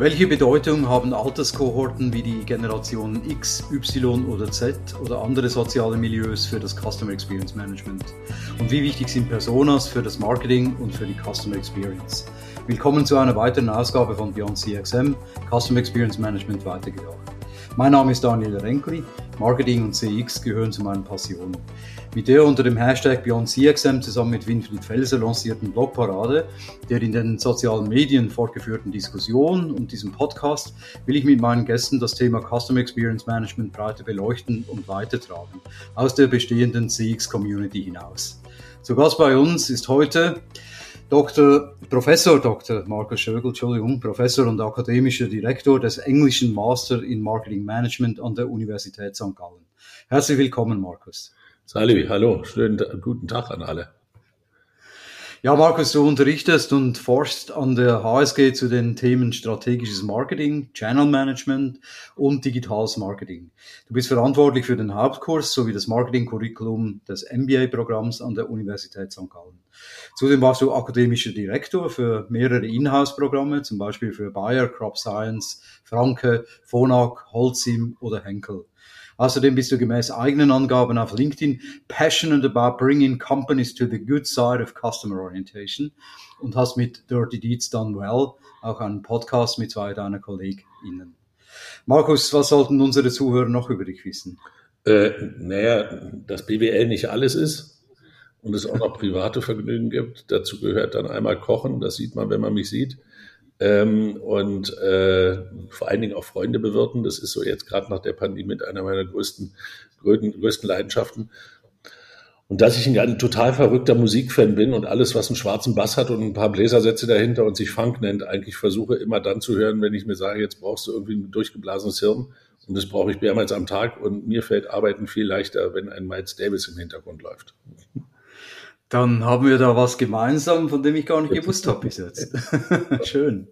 Welche Bedeutung haben Alterskohorten wie die Generation X, Y oder Z oder andere soziale Milieus für das Customer Experience Management? Und wie wichtig sind Personas für das Marketing und für die Customer Experience? Willkommen zu einer weiteren Ausgabe von Beyond CXM, Customer Experience Management weitergedacht. Mein Name ist Daniel Renkli. Marketing und CX gehören zu meinen Passionen. Mit der unter dem Hashtag BeyondCXM zusammen mit Winfried Felser lancierten Blogparade, der in den sozialen Medien fortgeführten Diskussion und diesem Podcast will ich mit meinen Gästen das Thema Customer Experience Management breiter beleuchten und weitertragen, aus der bestehenden CX-Community hinaus. Zu Gast bei uns ist heute Dr. Professor Dr. Markus Schögel, Entschuldigung, Professor und akademischer Direktor des englischen Master in Marketing Management an der Universität St. Gallen. Herzlich willkommen, Markus. Salvi, hallo, schönen guten Tag an alle. Ja, Markus, du unterrichtest und forschst an der HSG zu den Themen strategisches Marketing, Channel Management und digitales Marketing. Du bist verantwortlich für den Hauptkurs sowie das Marketing-Curriculum des MBA-Programms an der Universität St. Gallen. Zudem warst du akademischer Direktor für mehrere Inhouse-Programme, zum Beispiel für Bayer, Crop Science, Franke, Phonak, Holcim oder Henkel. Außerdem bist du gemäß eigenen Angaben auf LinkedIn passionate about bringing companies to the good side of customer orientation und hast mit Dirty Deeds Done Well auch einen Podcast mit zwei deiner KollegInnen. Markus, was sollten unsere Zuhörer noch über dich wissen? Äh, naja, dass BWL nicht alles ist und es auch noch private Vergnügen gibt. Dazu gehört dann einmal Kochen, das sieht man, wenn man mich sieht ähm, und äh, vor allen Dingen auch Freunde bewirten. Das ist so jetzt gerade nach der Pandemie mit einer meiner größten, größten, größten Leidenschaften. Und dass ich ein, ein total verrückter Musikfan bin und alles, was einen schwarzen Bass hat und ein paar Bläsersätze dahinter und sich Funk nennt, eigentlich versuche immer dann zu hören, wenn ich mir sage, jetzt brauchst du irgendwie ein durchgeblasenes Hirn. Und das brauche ich mehrmals am Tag. Und mir fällt Arbeiten viel leichter, wenn ein Miles Davis im Hintergrund läuft. Dann haben wir da was gemeinsam, von dem ich gar nicht gewusst habe bis jetzt. Schön.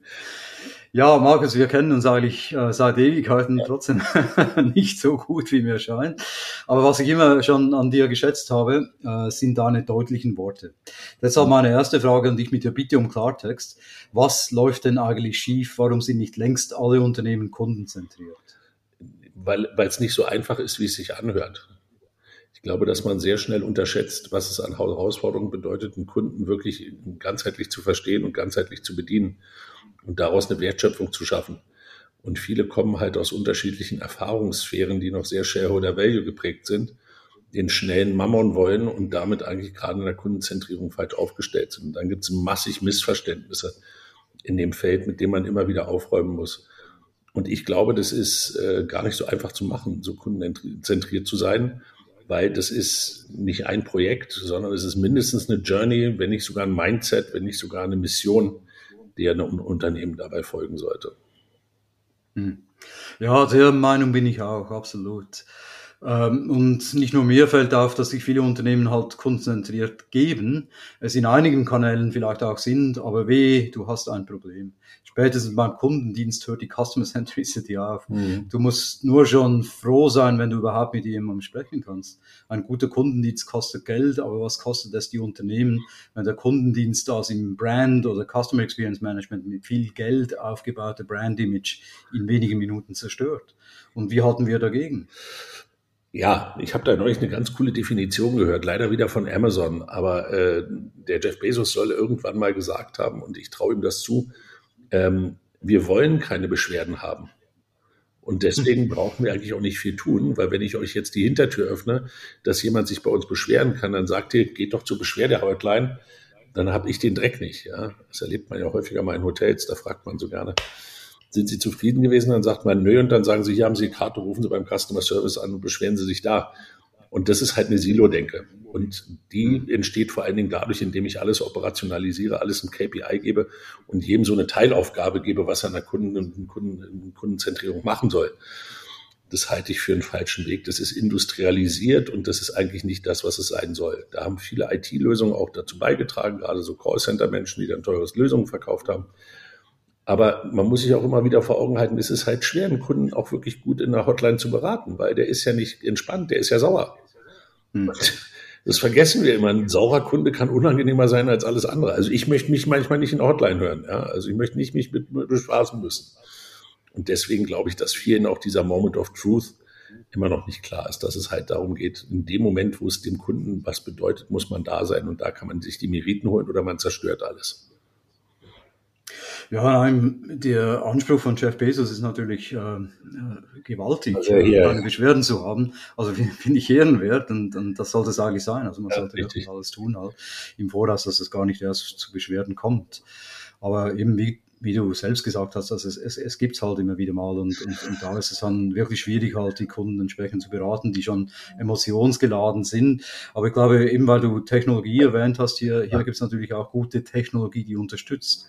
Ja, Markus, wir kennen uns eigentlich äh, seit Ewigkeiten trotzdem nicht so gut, wie mir scheint. Aber was ich immer schon an dir geschätzt habe, äh, sind deine deutlichen Worte. Deshalb meine erste Frage an dich mit der Bitte um Klartext. Was läuft denn eigentlich schief? Warum sind nicht längst alle Unternehmen kundenzentriert? Weil es nicht so einfach ist, wie es sich anhört. Ich glaube, dass man sehr schnell unterschätzt, was es an Herausforderungen bedeutet, einen Kunden wirklich ganzheitlich zu verstehen und ganzheitlich zu bedienen und daraus eine Wertschöpfung zu schaffen. Und viele kommen halt aus unterschiedlichen Erfahrungssphären, die noch sehr Shareholder Value geprägt sind, den schnellen Mammon wollen und damit eigentlich gerade in der Kundenzentrierung falsch aufgestellt sind. Und dann gibt es massig Missverständnisse in dem Feld, mit dem man immer wieder aufräumen muss. Und ich glaube, das ist äh, gar nicht so einfach zu machen, so kundenzentriert zu sein weil das ist nicht ein Projekt, sondern es ist mindestens eine Journey, wenn nicht sogar ein Mindset, wenn nicht sogar eine Mission, der einem Unternehmen dabei folgen sollte. Hm. Ja, der Meinung bin ich auch, absolut. Ähm, und nicht nur mir fällt auf, dass sich viele Unternehmen halt konzentriert geben, es in einigen Kanälen vielleicht auch sind, aber weh, du hast ein Problem. Spätestens beim Kundendienst hört die Customer Centricity auf. Mhm. Du musst nur schon froh sein, wenn du überhaupt mit jemandem sprechen kannst. Ein guter Kundendienst kostet Geld, aber was kostet es die Unternehmen, wenn der Kundendienst aus im Brand oder Customer Experience Management mit viel Geld aufgebaute Brand Image in wenigen Minuten zerstört? Und wie halten wir dagegen? Ja, ich habe da neulich eine ganz coole Definition gehört, leider wieder von Amazon, aber äh, der Jeff Bezos soll irgendwann mal gesagt haben, und ich traue ihm das zu, ähm, wir wollen keine Beschwerden haben. Und deswegen brauchen wir eigentlich auch nicht viel tun, weil wenn ich euch jetzt die Hintertür öffne, dass jemand sich bei uns beschweren kann, dann sagt ihr, geht doch zur Beschwerdehotline, dann habe ich den Dreck nicht. Ja? Das erlebt man ja häufiger mal in Hotels, da fragt man so gerne sind Sie zufrieden gewesen? Dann sagt man nö und dann sagen Sie, hier haben Sie die Karte, rufen Sie beim Customer Service an und beschweren Sie sich da. Und das ist halt eine Silo-Denke. Und die entsteht vor allen Dingen dadurch, indem ich alles operationalisiere, alles im KPI gebe und jedem so eine Teilaufgabe gebe, was er in der Kunden, Kunden, Kundenzentrierung machen soll. Das halte ich für einen falschen Weg. Das ist industrialisiert und das ist eigentlich nicht das, was es sein soll. Da haben viele IT-Lösungen auch dazu beigetragen, gerade so Callcenter-Menschen, die dann teures Lösungen verkauft haben. Aber man muss sich auch immer wieder vor Augen halten, es ist halt schwer, einen Kunden auch wirklich gut in der Hotline zu beraten, weil der ist ja nicht entspannt, der ist ja sauer. Hm. Das vergessen wir immer. Ein saurer Kunde kann unangenehmer sein als alles andere. Also ich möchte mich manchmal nicht in der Hotline hören. Ja? Also ich möchte nicht mich mit, mit bespaßen müssen. Und deswegen glaube ich, dass vielen auch dieser Moment of Truth immer noch nicht klar ist, dass es halt darum geht, in dem Moment, wo es dem Kunden was bedeutet, muss man da sein und da kann man sich die Meriten holen oder man zerstört alles. Ja, nein, der Anspruch von Jeff Bezos ist natürlich äh, äh gewaltig, also, ja. keine Beschwerden zu haben. Also finde ich ehrenwert und, und das sollte es eigentlich sein. Also man ja, sollte wirklich alles tun halt, im Voraus, dass es gar nicht erst zu Beschwerden kommt. Aber eben wie wie du selbst gesagt hast, also es, es, es gibt halt immer wieder mal und, und, und da ist es dann wirklich schwierig, halt die Kunden entsprechend zu beraten, die schon emotionsgeladen sind. Aber ich glaube, eben weil du Technologie erwähnt hast, hier, hier gibt es natürlich auch gute Technologie, die unterstützt.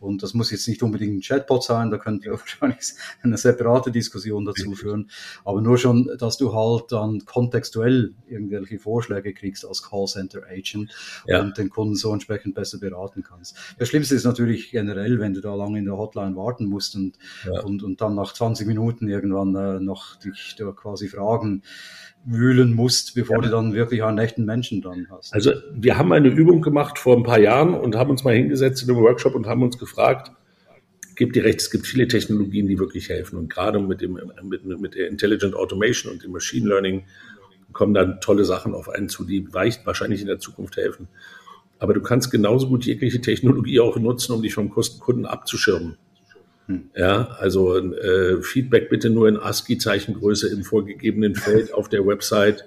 Und das muss jetzt nicht unbedingt ein Chatbot sein, da könnten wir wahrscheinlich eine separate Diskussion dazu führen. Aber nur schon, dass du halt dann kontextuell irgendwelche Vorschläge kriegst als Callcenter Agent ja. und den Kunden so entsprechend besser beraten kannst. Das Schlimmste ist natürlich generell, wenn du da lange in der Hotline warten musst und, ja. und, und dann nach 20 Minuten irgendwann äh, noch dich da quasi fragen, wühlen musst, bevor ja. du dann wirklich einen echten Menschen dann hast. Also wir haben eine Übung gemacht vor ein paar Jahren und haben uns mal hingesetzt in einem Workshop und haben uns gefragt, gibt dir recht, es gibt viele Technologien, die wirklich helfen. Und gerade mit dem mit, mit der Intelligent Automation und dem Machine Learning kommen dann tolle Sachen auf einen zu, die wahrscheinlich in der Zukunft helfen. Aber du kannst genauso gut jegliche Technologie auch nutzen, um dich vom Kunden abzuschirmen. Hm. Ja, also äh, Feedback bitte nur in ASCII-Zeichengröße im vorgegebenen Feld auf der Website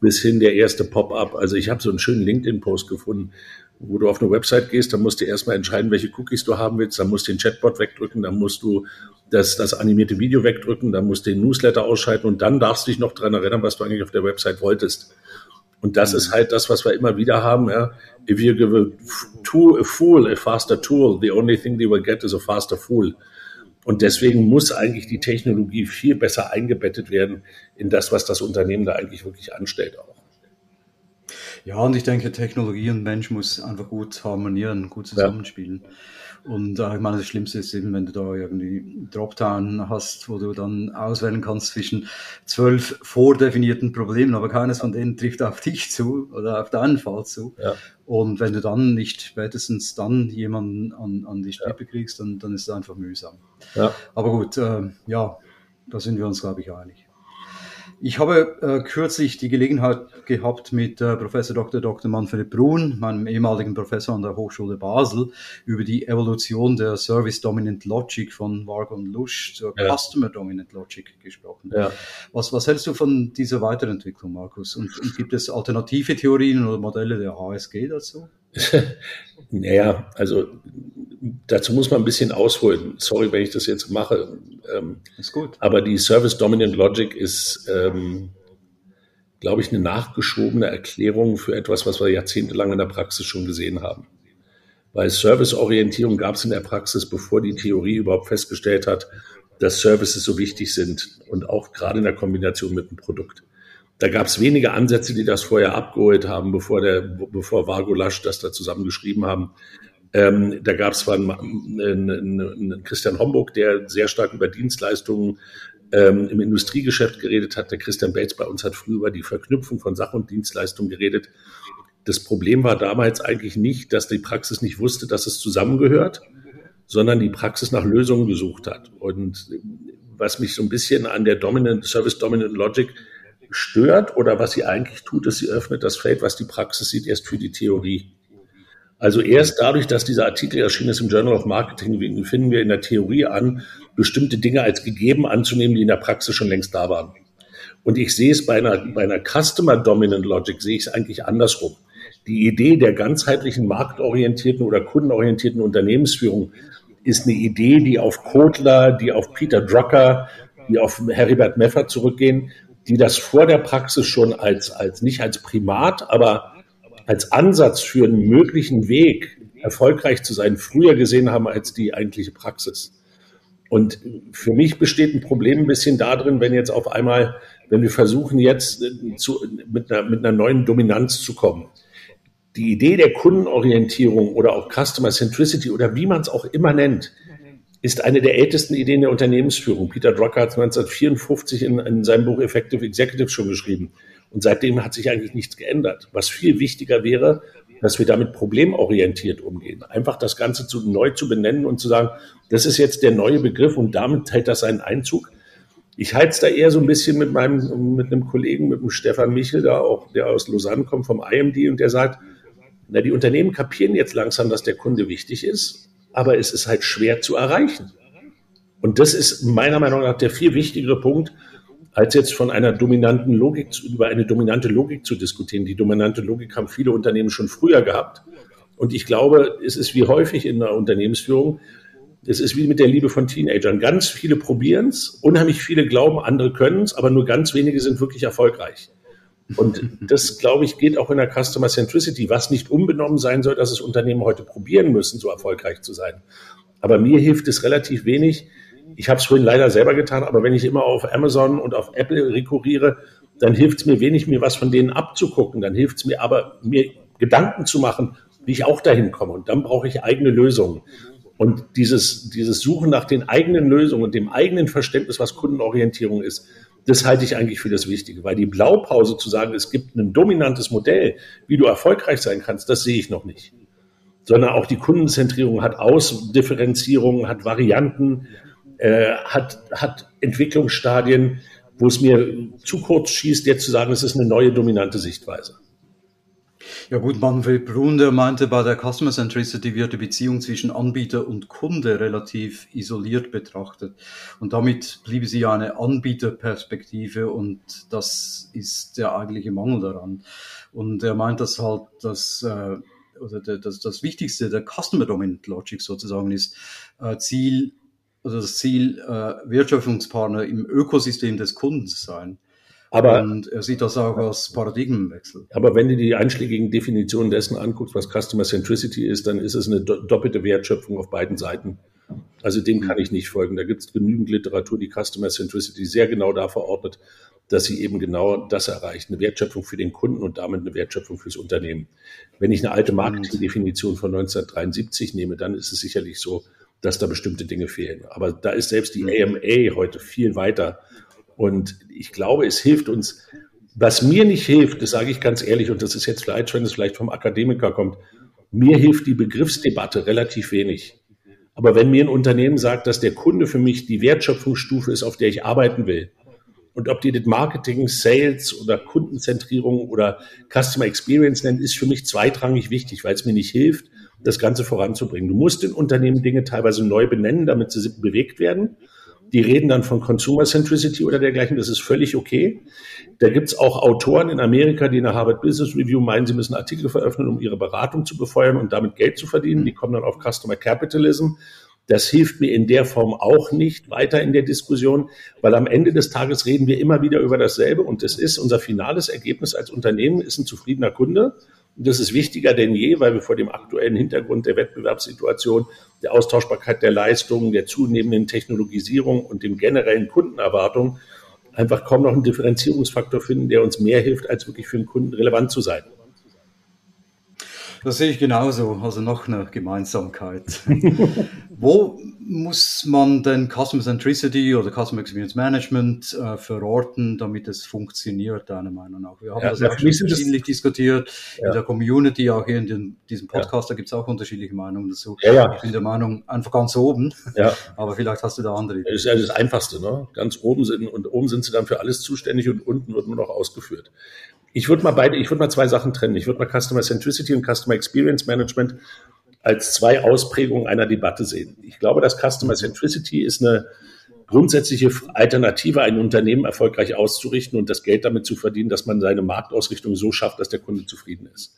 bis hin der erste Pop-up. Also ich habe so einen schönen LinkedIn-Post gefunden, wo du auf eine Website gehst, dann musst du erstmal entscheiden, welche Cookies du haben willst, dann musst du den Chatbot wegdrücken, dann musst du das, das animierte Video wegdrücken, dann musst du den Newsletter ausschalten und dann darfst du dich noch dran erinnern, was du eigentlich auf der Website wolltest. Und das ist halt das, was wir immer wieder haben. Ja. If you give a, tool, a fool a faster tool, the only thing they will get is a faster fool. Und deswegen muss eigentlich die Technologie viel besser eingebettet werden in das, was das Unternehmen da eigentlich wirklich anstellt auch. Ja, und ich denke, Technologie und Mensch muss einfach gut harmonieren, gut zusammenspielen. Ja. Und äh, ich meine, das Schlimmste ist eben, wenn du da irgendwie Dropdown hast, wo du dann auswählen kannst zwischen zwölf vordefinierten Problemen, aber keines von denen trifft auf dich zu oder auf deinen Fall zu. Ja. Und wenn du dann nicht spätestens dann jemanden an, an die Strippe ja. kriegst, dann, dann ist es einfach mühsam. Ja. Aber gut, äh, ja, da sind wir uns, glaube ich, einig. Ich habe äh, kürzlich die Gelegenheit gehabt, mit äh, Professor Dr. Dr. Manfred Brun, meinem ehemaligen Professor an der Hochschule Basel, über die Evolution der Service Dominant Logic von Vargon Lusch zur ja. Customer Dominant Logic gesprochen. Ja. Was, was hältst du von dieser Weiterentwicklung, Markus? Und, und gibt es alternative Theorien oder Modelle der HSG dazu? naja, also dazu muss man ein bisschen ausholen. Sorry, wenn ich das jetzt mache. Ähm, ist gut. Aber die Service Dominant Logic ist, ähm, glaube ich, eine nachgeschobene Erklärung für etwas, was wir jahrzehntelang in der Praxis schon gesehen haben. Weil Serviceorientierung gab es in der Praxis, bevor die Theorie überhaupt festgestellt hat, dass Services so wichtig sind und auch gerade in der Kombination mit dem Produkt. Da gab es wenige Ansätze, die das vorher abgeholt haben, bevor der, bevor Vargo Lasch das da zusammengeschrieben haben. Ähm, da gab es zwar einen, einen, einen Christian Homburg, der sehr stark über Dienstleistungen ähm, im Industriegeschäft geredet hat. Der Christian Bates bei uns hat früher über die Verknüpfung von Sach- und Dienstleistungen geredet. Das Problem war damals eigentlich nicht, dass die Praxis nicht wusste, dass es zusammengehört, sondern die Praxis nach Lösungen gesucht hat. Und was mich so ein bisschen an der Dominant, Service Dominant Logic stört oder was sie eigentlich tut, ist, sie öffnet das Feld, was die Praxis sieht, erst für die Theorie. Also erst dadurch, dass dieser Artikel erschienen ist im Journal of Marketing, finden wir in der Theorie an, bestimmte Dinge als gegeben anzunehmen, die in der Praxis schon längst da waren. Und ich sehe es bei einer, bei einer Customer Dominant Logic, sehe ich es eigentlich andersrum. Die Idee der ganzheitlichen marktorientierten oder kundenorientierten Unternehmensführung ist eine Idee, die auf Kotler, die auf Peter Drucker, die auf Heribert Meffer zurückgehen, die das vor der Praxis schon als, als nicht als Primat, aber als Ansatz für einen möglichen Weg, erfolgreich zu sein, früher gesehen haben als die eigentliche Praxis. Und für mich besteht ein Problem ein bisschen darin, wenn jetzt auf einmal, wenn wir versuchen jetzt äh, zu, mit, einer, mit einer neuen Dominanz zu kommen. Die Idee der Kundenorientierung oder auch Customer Centricity oder wie man es auch immer nennt, ist eine der ältesten Ideen der Unternehmensführung. Peter Drucker hat es 1954 in, in seinem Buch Effective Executive schon geschrieben. Und seitdem hat sich eigentlich nichts geändert. Was viel wichtiger wäre, dass wir damit problemorientiert umgehen. Einfach das Ganze zu, neu zu benennen und zu sagen, das ist jetzt der neue Begriff und damit hält das seinen Einzug. Ich halte es da eher so ein bisschen mit meinem, mit einem Kollegen, mit dem Stefan Michel, da auch, der aus Lausanne kommt vom IMD und der sagt, na, die Unternehmen kapieren jetzt langsam, dass der Kunde wichtig ist, aber es ist halt schwer zu erreichen. Und das ist meiner Meinung nach der viel wichtigere Punkt, als jetzt von einer dominanten Logik, über eine dominante Logik zu diskutieren. Die dominante Logik haben viele Unternehmen schon früher gehabt. Und ich glaube, es ist wie häufig in der Unternehmensführung, es ist wie mit der Liebe von Teenagern. Ganz viele probieren es, unheimlich viele glauben, andere können es, aber nur ganz wenige sind wirklich erfolgreich. Und das, glaube ich, geht auch in der Customer Centricity, was nicht unbenommen sein soll, dass es Unternehmen heute probieren müssen, so erfolgreich zu sein. Aber mir hilft es relativ wenig. Ich habe es vorhin leider selber getan, aber wenn ich immer auf Amazon und auf Apple rekurriere, dann hilft es mir wenig, mir was von denen abzugucken. Dann hilft es mir aber, mir Gedanken zu machen, wie ich auch dahin komme. Und dann brauche ich eigene Lösungen. Und dieses, dieses Suchen nach den eigenen Lösungen und dem eigenen Verständnis, was Kundenorientierung ist, das halte ich eigentlich für das Wichtige, weil die Blaupause zu sagen, es gibt ein dominantes Modell, wie du erfolgreich sein kannst, das sehe ich noch nicht. Sondern auch die Kundenzentrierung hat Ausdifferenzierung, hat Varianten, äh, hat, hat Entwicklungsstadien, wo es mir zu kurz schießt, jetzt zu sagen, es ist eine neue dominante Sichtweise. Ja gut, Manfred Brun, der meinte, bei der Customer Centricity wird die Beziehung zwischen Anbieter und Kunde relativ isoliert betrachtet. Und damit bliebe sie ja eine Anbieterperspektive und das ist der eigentliche Mangel daran. Und er meint, dass halt das, äh, oder das, das Wichtigste der Customer Dominant Logic sozusagen ist, äh, Ziel, also das Ziel, äh, Wertschöpfungspartner im Ökosystem des Kunden zu sein. Aber, und er sieht das auch als Paradigmenwechsel. Aber wenn du die einschlägigen Definitionen dessen anguckst, was Customer Centricity ist, dann ist es eine doppelte Wertschöpfung auf beiden Seiten. Also dem kann ich nicht folgen. Da gibt es genügend Literatur, die Customer Centricity sehr genau da verordnet, dass sie eben genau das erreicht. Eine Wertschöpfung für den Kunden und damit eine Wertschöpfung fürs Unternehmen. Wenn ich eine alte Marketingdefinition von 1973 nehme, dann ist es sicherlich so, dass da bestimmte Dinge fehlen. Aber da ist selbst die AMA heute viel weiter und ich glaube, es hilft uns. Was mir nicht hilft, das sage ich ganz ehrlich, und das ist jetzt vielleicht, wenn es vielleicht vom Akademiker kommt, mir hilft die Begriffsdebatte relativ wenig. Aber wenn mir ein Unternehmen sagt, dass der Kunde für mich die Wertschöpfungsstufe ist, auf der ich arbeiten will, und ob die das Marketing, Sales oder Kundenzentrierung oder Customer Experience nennen, ist für mich zweitrangig wichtig, weil es mir nicht hilft, das Ganze voranzubringen. Du musst in Unternehmen Dinge teilweise neu benennen, damit sie bewegt werden. Die reden dann von Consumer Centricity oder dergleichen. Das ist völlig okay. Da gibt es auch Autoren in Amerika, die in der Harvard Business Review meinen, sie müssen Artikel veröffentlichen, um ihre Beratung zu befeuern und damit Geld zu verdienen. Die kommen dann auf Customer Capitalism. Das hilft mir in der Form auch nicht weiter in der Diskussion, weil am Ende des Tages reden wir immer wieder über dasselbe und das ist unser finales Ergebnis als Unternehmen ist ein zufriedener Kunde und das ist wichtiger denn je, weil wir vor dem aktuellen Hintergrund der Wettbewerbssituation, der Austauschbarkeit der Leistungen, der zunehmenden Technologisierung und dem generellen Kundenerwartung einfach kaum noch einen Differenzierungsfaktor finden, der uns mehr hilft, als wirklich für den Kunden relevant zu sein. Das sehe ich genauso, also noch eine Gemeinsamkeit. Wo muss man denn Customer Centricity oder Customer Experience Management äh, verorten, damit es funktioniert, deiner Meinung nach? Wir haben ja, das ja, auch schon verschiedentlich diskutiert ja. in der Community, auch hier in den, diesem Podcast, da gibt es auch unterschiedliche Meinungen dazu. Ich bin der Meinung, einfach ganz oben, aber vielleicht hast du da andere. Das ist ja das Einfachste, ne? Ganz oben sind und oben sind sie dann für alles zuständig und unten wird nur noch ausgeführt. Ich würde mal beide, ich würde mal zwei Sachen trennen. Ich würde mal Customer Centricity und Customer Experience Management als zwei Ausprägungen einer Debatte sehen. Ich glaube, dass Customer Centricity ist eine grundsätzliche Alternative, ein Unternehmen erfolgreich auszurichten und das Geld damit zu verdienen, dass man seine Marktausrichtung so schafft, dass der Kunde zufrieden ist.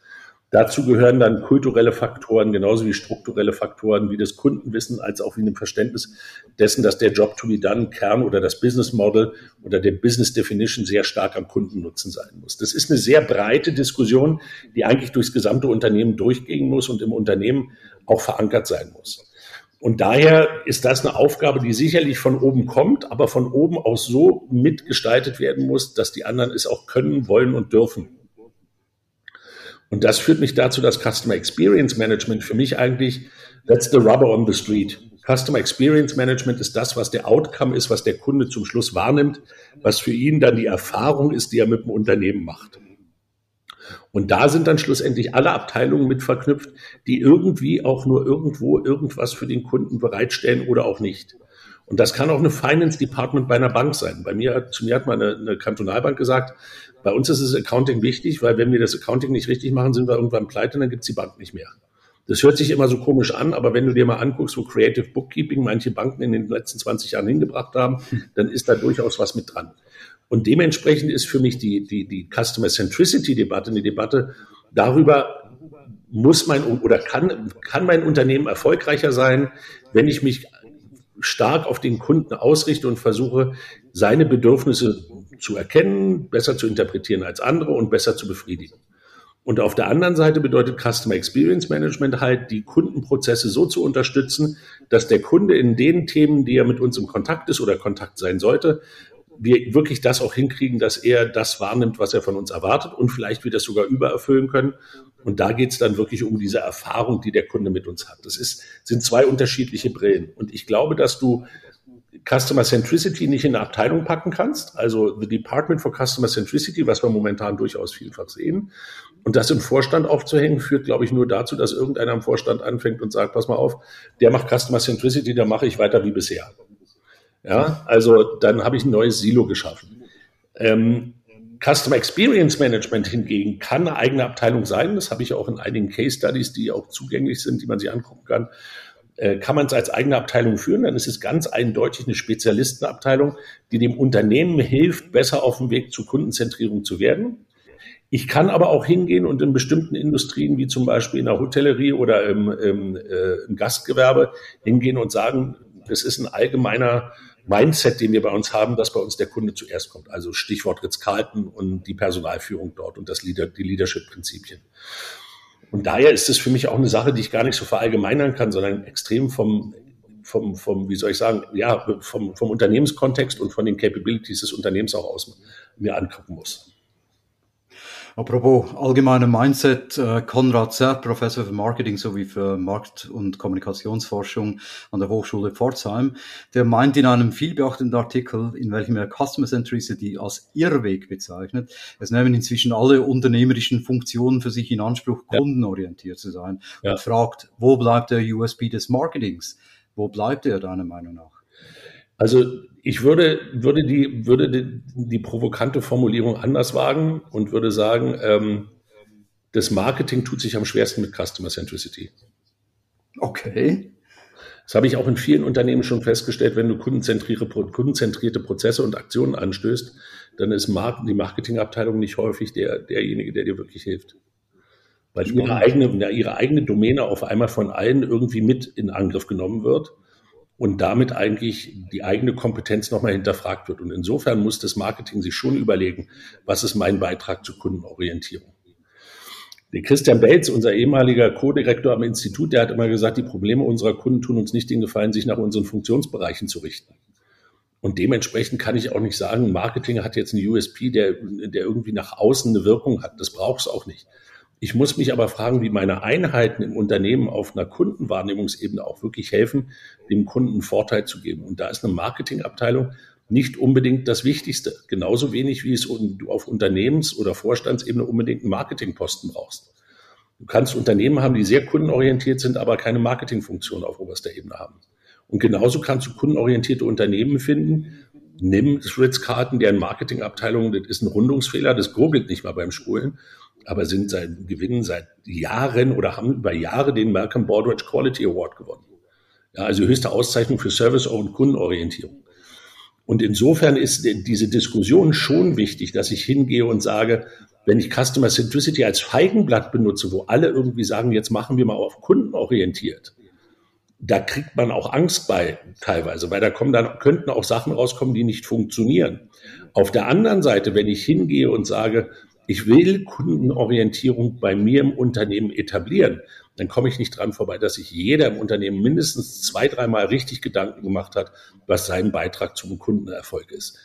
Dazu gehören dann kulturelle Faktoren, genauso wie strukturelle Faktoren, wie das Kundenwissen, als auch wie ein Verständnis dessen, dass der Job to be done Kern oder das Business Model oder der Business Definition sehr stark am Kundennutzen sein muss. Das ist eine sehr breite Diskussion, die eigentlich durchs gesamte Unternehmen durchgehen muss und im Unternehmen auch verankert sein muss. Und daher ist das eine Aufgabe, die sicherlich von oben kommt, aber von oben aus so mitgestaltet werden muss, dass die anderen es auch können, wollen und dürfen. Und das führt mich dazu, dass Customer Experience Management für mich eigentlich, that's the rubber on the street. Customer Experience Management ist das, was der Outcome ist, was der Kunde zum Schluss wahrnimmt, was für ihn dann die Erfahrung ist, die er mit dem Unternehmen macht. Und da sind dann schlussendlich alle Abteilungen mit verknüpft, die irgendwie auch nur irgendwo irgendwas für den Kunden bereitstellen oder auch nicht. Und das kann auch eine Finance Department bei einer Bank sein. Bei mir, zu mir hat mal eine, eine Kantonalbank gesagt, bei uns ist das Accounting wichtig, weil wenn wir das Accounting nicht richtig machen, sind wir irgendwann pleite und dann gibt es die Bank nicht mehr. Das hört sich immer so komisch an, aber wenn du dir mal anguckst, wo Creative Bookkeeping manche Banken in den letzten 20 Jahren hingebracht haben, dann ist da durchaus was mit dran. Und dementsprechend ist für mich die, die, die Customer Centricity Debatte eine Debatte darüber, muss mein oder kann, kann mein Unternehmen erfolgreicher sein, wenn ich mich stark auf den Kunden ausrichte und versuche, seine Bedürfnisse zu erkennen, besser zu interpretieren als andere und besser zu befriedigen. Und auf der anderen Seite bedeutet Customer Experience Management halt, die Kundenprozesse so zu unterstützen, dass der Kunde in den Themen, die er mit uns im Kontakt ist oder Kontakt sein sollte, wir wirklich das auch hinkriegen, dass er das wahrnimmt, was er von uns erwartet und vielleicht wir das sogar übererfüllen können. Und da geht es dann wirklich um diese Erfahrung, die der Kunde mit uns hat. Das ist, sind zwei unterschiedliche Brillen. Und ich glaube, dass du Customer Centricity nicht in eine Abteilung packen kannst, also the Department for Customer Centricity, was wir momentan durchaus vielfach sehen. Und das im Vorstand aufzuhängen, führt, glaube ich, nur dazu, dass irgendeiner im Vorstand anfängt und sagt, pass mal auf, der macht Customer Centricity, da mache ich weiter wie bisher. Ja, also dann habe ich ein neues Silo geschaffen. Ähm, Customer Experience Management hingegen kann eine eigene Abteilung sein. Das habe ich auch in einigen Case Studies, die auch zugänglich sind, die man sich angucken kann. Äh, kann man es als eigene Abteilung führen, dann ist es ganz eindeutig eine Spezialistenabteilung, die dem Unternehmen hilft, besser auf dem Weg zur Kundenzentrierung zu werden. Ich kann aber auch hingehen und in bestimmten Industrien, wie zum Beispiel in der Hotellerie oder im, im, äh, im Gastgewerbe, hingehen und sagen, das ist ein allgemeiner Mindset, den wir bei uns haben, dass bei uns der Kunde zuerst kommt. Also Stichwort Ritz-Carlton und die Personalführung dort und das Leader, die Leadership-Prinzipien. Und daher ist es für mich auch eine Sache, die ich gar nicht so verallgemeinern kann, sondern extrem vom, vom, vom wie soll ich sagen, ja, vom, vom Unternehmenskontext und von den Capabilities des Unternehmens auch aus mir angucken muss. Apropos allgemeiner Mindset, äh, Konrad Zerr, Professor für Marketing sowie für Markt- und Kommunikationsforschung an der Hochschule Pforzheim, der meint in einem vielbeachteten Artikel, in welchem er Customer Centricity als Irrweg bezeichnet, es nehmen inzwischen alle unternehmerischen Funktionen für sich in Anspruch, kundenorientiert zu sein ja. und fragt, wo bleibt der USB des Marketings? Wo bleibt er deiner Meinung nach? Also ich würde, würde, die, würde die, die provokante Formulierung anders wagen und würde sagen, ähm, das Marketing tut sich am schwersten mit Customer Centricity. Okay. Das habe ich auch in vielen Unternehmen schon festgestellt, wenn du kundenzentrierte, kundenzentrierte Prozesse und Aktionen anstößt, dann ist die Marketingabteilung nicht häufig der, derjenige, der dir wirklich hilft. Weil ihre eigene, ihre eigene Domäne auf einmal von allen irgendwie mit in Angriff genommen wird und damit eigentlich die eigene Kompetenz nochmal hinterfragt wird. Und insofern muss das Marketing sich schon überlegen, was ist mein Beitrag zur Kundenorientierung. Der Christian Belz, unser ehemaliger Co-Direktor am Institut, der hat immer gesagt, die Probleme unserer Kunden tun uns nicht den Gefallen, sich nach unseren Funktionsbereichen zu richten. Und dementsprechend kann ich auch nicht sagen, Marketing hat jetzt einen USP, der, der irgendwie nach außen eine Wirkung hat. Das braucht es auch nicht. Ich muss mich aber fragen, wie meine Einheiten im Unternehmen auf einer Kundenwahrnehmungsebene auch wirklich helfen, dem Kunden Vorteil zu geben. Und da ist eine Marketingabteilung nicht unbedingt das Wichtigste. Genauso wenig wie es du auf Unternehmens- oder Vorstandsebene unbedingt einen Marketingposten brauchst. Du kannst Unternehmen haben, die sehr kundenorientiert sind, aber keine Marketingfunktion auf oberster Ebene haben. Und genauso kannst du kundenorientierte Unternehmen finden. Nimm Ritz-Karten, deren Marketingabteilung, das ist ein Rundungsfehler, das gurgelt nicht mal beim Spulen aber sind seit, gewinnen seit Jahren oder haben über Jahre den Malcolm Baldrige Quality Award gewonnen. Ja, also höchste Auszeichnung für Service- und Kundenorientierung. Und insofern ist diese Diskussion schon wichtig, dass ich hingehe und sage, wenn ich Customer Centricity als Feigenblatt benutze, wo alle irgendwie sagen, jetzt machen wir mal auf Kunden orientiert, da kriegt man auch Angst bei teilweise, weil da kommen dann, könnten auch Sachen rauskommen, die nicht funktionieren. Auf der anderen Seite, wenn ich hingehe und sage, ich will Kundenorientierung bei mir im Unternehmen etablieren, dann komme ich nicht dran vorbei, dass sich jeder im Unternehmen mindestens zwei, dreimal richtig Gedanken gemacht hat, was sein Beitrag zum Kundenerfolg ist.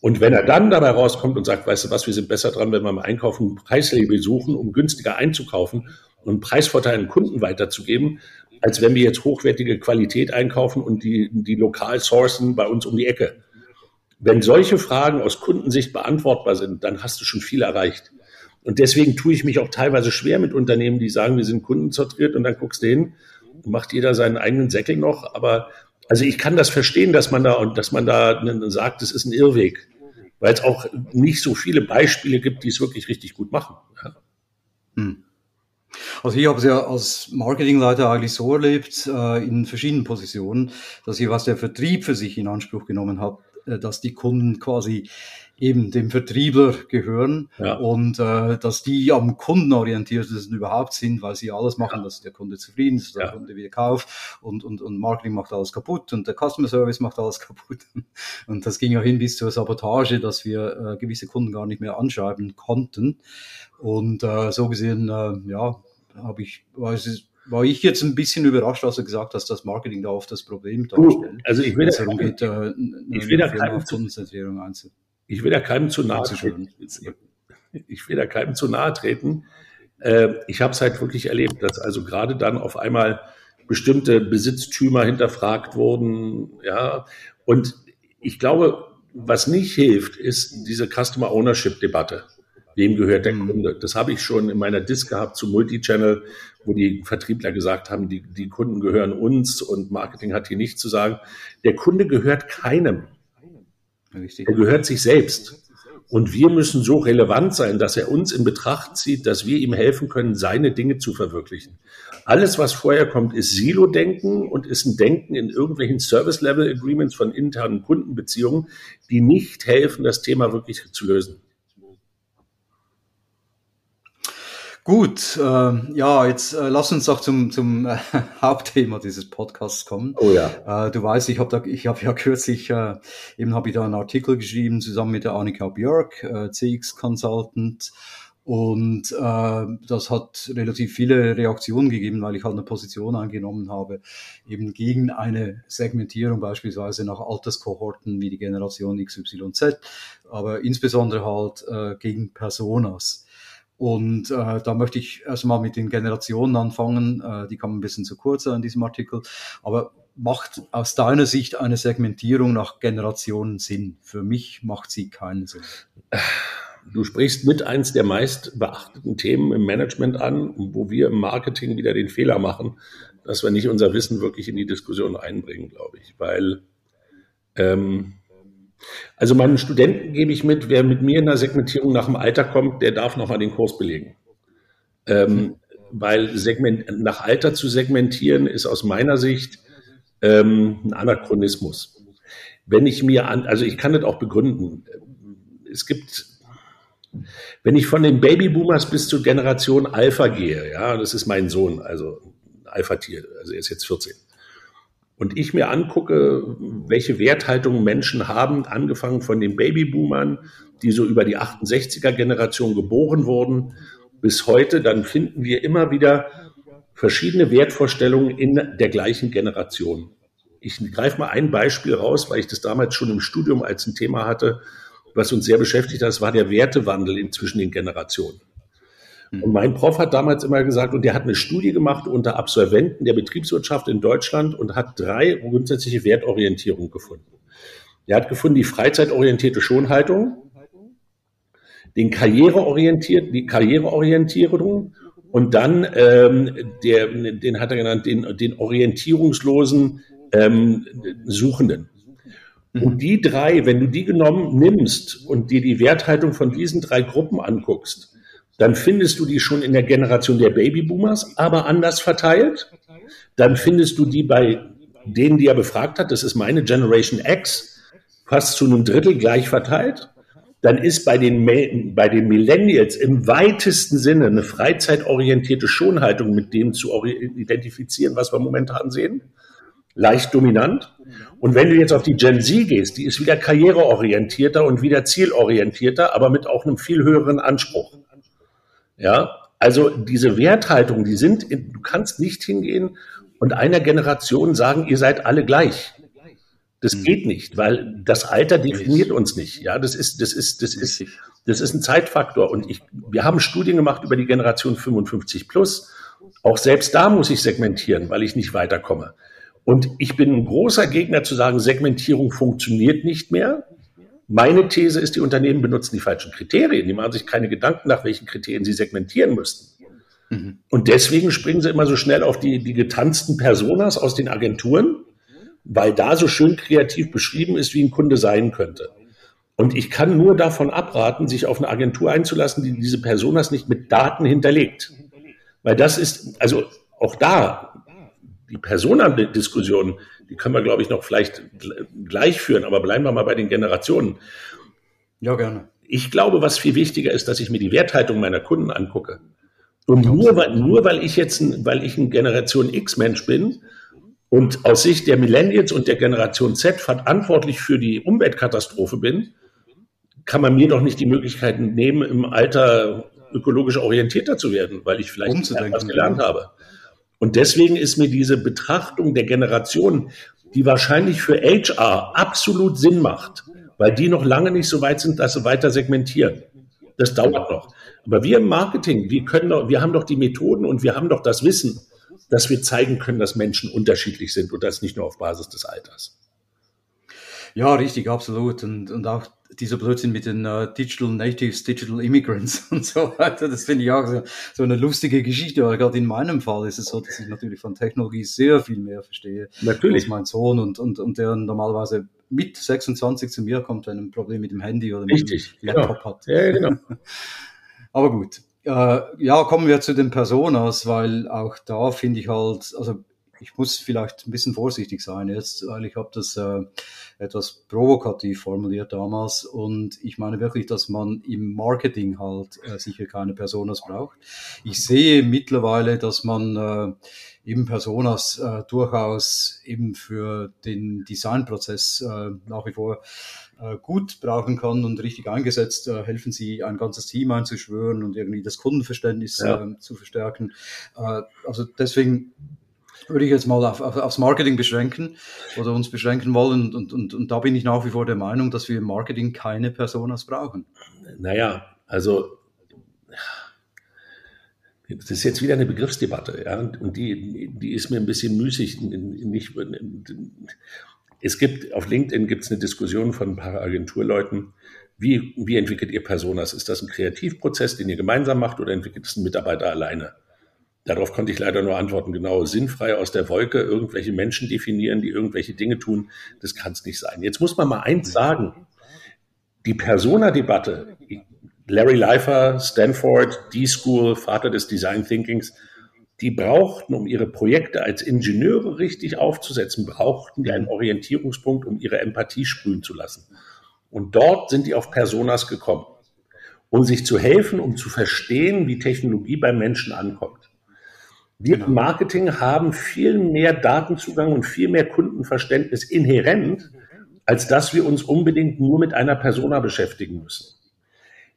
Und wenn er dann dabei rauskommt und sagt, weißt du was, wir sind besser dran, wenn wir im Einkaufen Preislabel suchen, um günstiger einzukaufen und Preisvorteil an Kunden weiterzugeben, als wenn wir jetzt hochwertige Qualität einkaufen und die, die lokal sourcen bei uns um die Ecke. Wenn solche Fragen aus Kundensicht beantwortbar sind, dann hast du schon viel erreicht. Und deswegen tue ich mich auch teilweise schwer mit Unternehmen, die sagen, wir sind kundenzentriert und dann guckst du hin, macht jeder seinen eigenen Säckel noch. Aber also ich kann das verstehen, dass man da und dass man da sagt, es ist ein Irrweg, weil es auch nicht so viele Beispiele gibt, die es wirklich richtig gut machen. Ja. Hm. Also ich habe es ja als Marketingleiter eigentlich so erlebt, äh, in verschiedenen Positionen, dass ich was der Vertrieb für sich in Anspruch genommen äh, dass die Kunden quasi eben dem Vertriebler gehören ja. und äh, dass die am Kunden orientiertesten überhaupt sind, weil sie alles machen, ja. dass der Kunde zufrieden ist, der ja. Kunde wieder kauft und, und, und Marketing macht alles kaputt und der Customer Service macht alles kaputt. Und das ging ja hin bis zur Sabotage, dass wir äh, gewisse Kunden gar nicht mehr anschreiben konnten. Und äh, so gesehen, äh, ja, habe ich, weiß es, war ich jetzt ein bisschen überrascht, als du gesagt hast, dass Marketing da oft das Problem darstellt. Also ich will da, geht, äh, ich will da keinem einzu. Ich will da keinem zu nahe treten. Ich will da keinem zu nahe treten. Äh, ich habe es halt wirklich erlebt, dass also gerade dann auf einmal bestimmte Besitztümer hinterfragt wurden, ja. Und ich glaube, was nicht hilft, ist diese Customer Ownership Debatte. Wem gehört der mhm. Kunde? Das habe ich schon in meiner Disk gehabt zu Multichannel, wo die Vertriebler gesagt haben, die, die Kunden gehören uns und Marketing hat hier nichts zu sagen. Der Kunde gehört keinem. Er gehört sich selbst. Und wir müssen so relevant sein, dass er uns in Betracht zieht, dass wir ihm helfen können, seine Dinge zu verwirklichen. Alles, was vorher kommt, ist Silo-Denken und ist ein Denken in irgendwelchen Service-Level-Agreements von internen Kundenbeziehungen, die nicht helfen, das Thema wirklich zu lösen. Gut, äh, ja, jetzt äh, lass uns auch zum, zum äh, Hauptthema dieses Podcasts kommen. Oh ja. Äh, du weißt, ich habe da, ich habe ja kürzlich äh, eben habe ich da einen Artikel geschrieben zusammen mit der Annika Björk, äh, CX Consultant. Und äh, das hat relativ viele Reaktionen gegeben, weil ich halt eine Position eingenommen habe, eben gegen eine Segmentierung beispielsweise nach Alterskohorten wie die Generation XYZ, aber insbesondere halt äh, gegen Personas. Und äh, da möchte ich erstmal mit den Generationen anfangen. Äh, die kommen ein bisschen zu kurz in diesem Artikel. Aber macht aus deiner Sicht eine Segmentierung nach Generationen Sinn? Für mich macht sie keinen Sinn. Du sprichst mit eins der meist beachteten Themen im Management an, wo wir im Marketing wieder den Fehler machen, dass wir nicht unser Wissen wirklich in die Diskussion einbringen, glaube ich. Weil ähm, also meinen Studenten gebe ich mit, wer mit mir in der Segmentierung nach dem Alter kommt, der darf nochmal den Kurs belegen. Ähm, weil Segment, nach Alter zu segmentieren ist aus meiner Sicht ähm, ein Anachronismus. Wenn ich mir an, also ich kann das auch begründen. Es gibt, wenn ich von den Babyboomers bis zur Generation Alpha gehe, ja, das ist mein Sohn, also Alpha-Tier, also er ist jetzt 14 und ich mir angucke, welche Werthaltungen Menschen haben, angefangen von den Babyboomern, die so über die 68er Generation geboren wurden, bis heute, dann finden wir immer wieder verschiedene Wertvorstellungen in der gleichen Generation. Ich greife mal ein Beispiel raus, weil ich das damals schon im Studium als ein Thema hatte, was uns sehr beschäftigt hat, das war der Wertewandel zwischen den Generationen. Und mhm. mein Prof hat damals immer gesagt, und der hat eine Studie gemacht unter Absolventen der Betriebswirtschaft in Deutschland und hat drei grundsätzliche Wertorientierungen gefunden. Er hat gefunden die freizeitorientierte Schonhaltung, den Karriereorientiert, die Karriereorientierung und dann ähm, der, den hat er genannt, den, den orientierungslosen ähm, Suchenden. Mhm. Und die drei, wenn du die genommen nimmst und dir die Werthaltung von diesen drei Gruppen anguckst, dann findest du die schon in der Generation der Babyboomers, aber anders verteilt. Dann findest du die bei denen, die er befragt hat, das ist meine Generation X, fast zu einem Drittel gleich verteilt. Dann ist bei den, bei den Millennials im weitesten Sinne eine freizeitorientierte Schonhaltung mit dem zu identifizieren, was wir momentan sehen. Leicht dominant. Und wenn du jetzt auf die Gen Z gehst, die ist wieder karriereorientierter und wieder zielorientierter, aber mit auch einem viel höheren Anspruch. Ja, also diese Werthaltung, die sind, in, du kannst nicht hingehen und einer Generation sagen, ihr seid alle gleich. Das mhm. geht nicht, weil das Alter definiert uns nicht. Ja, das ist, das ist, das ist, das ist ein Zeitfaktor. Und ich, wir haben Studien gemacht über die Generation 55 plus Auch selbst da muss ich segmentieren, weil ich nicht weiterkomme. Und ich bin ein großer Gegner zu sagen, Segmentierung funktioniert nicht mehr. Meine These ist, die Unternehmen benutzen die falschen Kriterien. Die machen sich keine Gedanken, nach welchen Kriterien sie segmentieren müssten. Mhm. Und deswegen springen sie immer so schnell auf die, die getanzten Personas aus den Agenturen, weil da so schön kreativ beschrieben ist, wie ein Kunde sein könnte. Und ich kann nur davon abraten, sich auf eine Agentur einzulassen, die diese Personas nicht mit Daten hinterlegt. Weil das ist, also auch da, die Personendiskussion, die können wir, glaube ich, noch vielleicht gleich führen, aber bleiben wir mal bei den Generationen. Ja, gerne. Ich glaube, was viel wichtiger ist, dass ich mir die Werthaltung meiner Kunden angucke. Und nur weil, nur weil ich jetzt ein, weil ich ein Generation X-Mensch bin und aus Sicht der Millennials und der Generation Z verantwortlich für die Umweltkatastrophe bin, kann man mir doch nicht die Möglichkeit nehmen, im Alter ökologisch orientierter zu werden, weil ich vielleicht was gelernt habe. Und deswegen ist mir diese Betrachtung der Generation, die wahrscheinlich für HR absolut Sinn macht, weil die noch lange nicht so weit sind, dass sie weiter segmentieren. Das dauert noch. Aber wir im Marketing, wir können doch, wir haben doch die Methoden und wir haben doch das Wissen, dass wir zeigen können, dass Menschen unterschiedlich sind und das nicht nur auf Basis des Alters. Ja, richtig, absolut. Und, und auch dieser Blödsinn mit den uh, Digital Natives, Digital Immigrants und so weiter, das finde ich auch so, so eine lustige Geschichte. Aber gerade in meinem Fall ist es so, dass ich natürlich von Technologie sehr viel mehr verstehe. Natürlich. Als mein Sohn und, und, und der normalerweise mit 26 zu mir kommt, wenn er ein Problem mit dem Handy oder mit dem Laptop genau. hat. Ja, genau. Aber gut. Äh, ja, kommen wir zu den Personas, weil auch da finde ich halt, also ich muss vielleicht ein bisschen vorsichtig sein jetzt, weil ich habe das äh, etwas provokativ formuliert damals und ich meine wirklich, dass man im Marketing halt äh, sicher keine Personas braucht. Ich sehe mittlerweile, dass man äh, eben Personas äh, durchaus eben für den Designprozess äh, nach wie vor äh, gut brauchen kann und richtig eingesetzt, äh, helfen sie, ein ganzes Team einzuschwören und irgendwie das Kundenverständnis ja. äh, zu verstärken. Äh, also deswegen würde ich jetzt mal auf, auf, aufs Marketing beschränken oder uns beschränken wollen. Und, und, und da bin ich nach wie vor der Meinung, dass wir im Marketing keine Personas brauchen. Naja, also das ist jetzt wieder eine Begriffsdebatte, ja, und die, die ist mir ein bisschen müßig. Nicht, es gibt auf LinkedIn gibt es eine Diskussion von ein paar Agenturleuten. Wie, wie entwickelt ihr Personas? Ist das ein Kreativprozess, den ihr gemeinsam macht, oder entwickelt es ein Mitarbeiter alleine? Darauf konnte ich leider nur antworten, genau, sinnfrei aus der Wolke irgendwelche Menschen definieren, die irgendwelche Dinge tun, das kann es nicht sein. Jetzt muss man mal eins sagen, die Persona-Debatte, Larry Leifer, Stanford, D-School, Vater des Design Thinkings, die brauchten, um ihre Projekte als Ingenieure richtig aufzusetzen, brauchten die einen Orientierungspunkt, um ihre Empathie sprühen zu lassen. Und dort sind die auf Personas gekommen, um sich zu helfen, um zu verstehen, wie Technologie beim Menschen ankommt. Wir im genau. Marketing haben viel mehr Datenzugang und viel mehr Kundenverständnis inhärent, als dass wir uns unbedingt nur mit einer Persona beschäftigen müssen.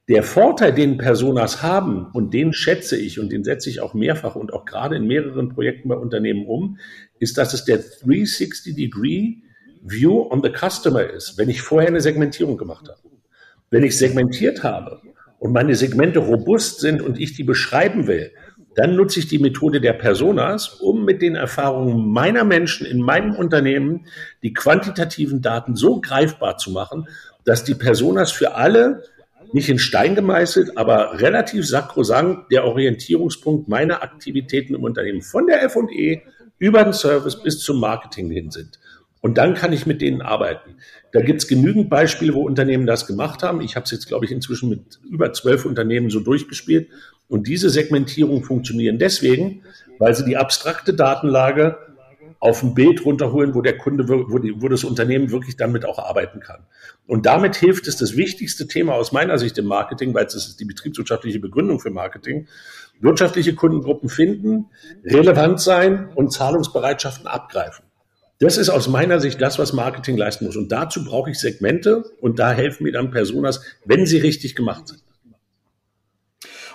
Der Vorteil, den Personas haben, und den schätze ich und den setze ich auch mehrfach und auch gerade in mehreren Projekten bei Unternehmen um, ist, dass es der 360-Degree View on the Customer ist, wenn ich vorher eine Segmentierung gemacht habe. Wenn ich segmentiert habe und meine Segmente robust sind und ich die beschreiben will, dann nutze ich die Methode der Personas, um mit den Erfahrungen meiner Menschen in meinem Unternehmen die quantitativen Daten so greifbar zu machen, dass die Personas für alle nicht in Stein gemeißelt, aber relativ sakrosankt der Orientierungspunkt meiner Aktivitäten im Unternehmen von der F&E über den Service bis zum Marketing hin sind. Und dann kann ich mit denen arbeiten. Da gibt es genügend Beispiele, wo Unternehmen das gemacht haben. Ich habe es jetzt, glaube ich, inzwischen mit über zwölf Unternehmen so durchgespielt. Und diese Segmentierung funktionieren deswegen, weil sie die abstrakte Datenlage auf ein Bild runterholen, wo der Kunde, wo, die, wo das Unternehmen wirklich damit auch arbeiten kann. Und damit hilft es das wichtigste Thema aus meiner Sicht im Marketing, weil es ist die betriebswirtschaftliche Begründung für Marketing, wirtschaftliche Kundengruppen finden, relevant sein und Zahlungsbereitschaften abgreifen. Das ist aus meiner Sicht das, was Marketing leisten muss. Und dazu brauche ich Segmente und da helfen mir dann Personas, wenn sie richtig gemacht sind.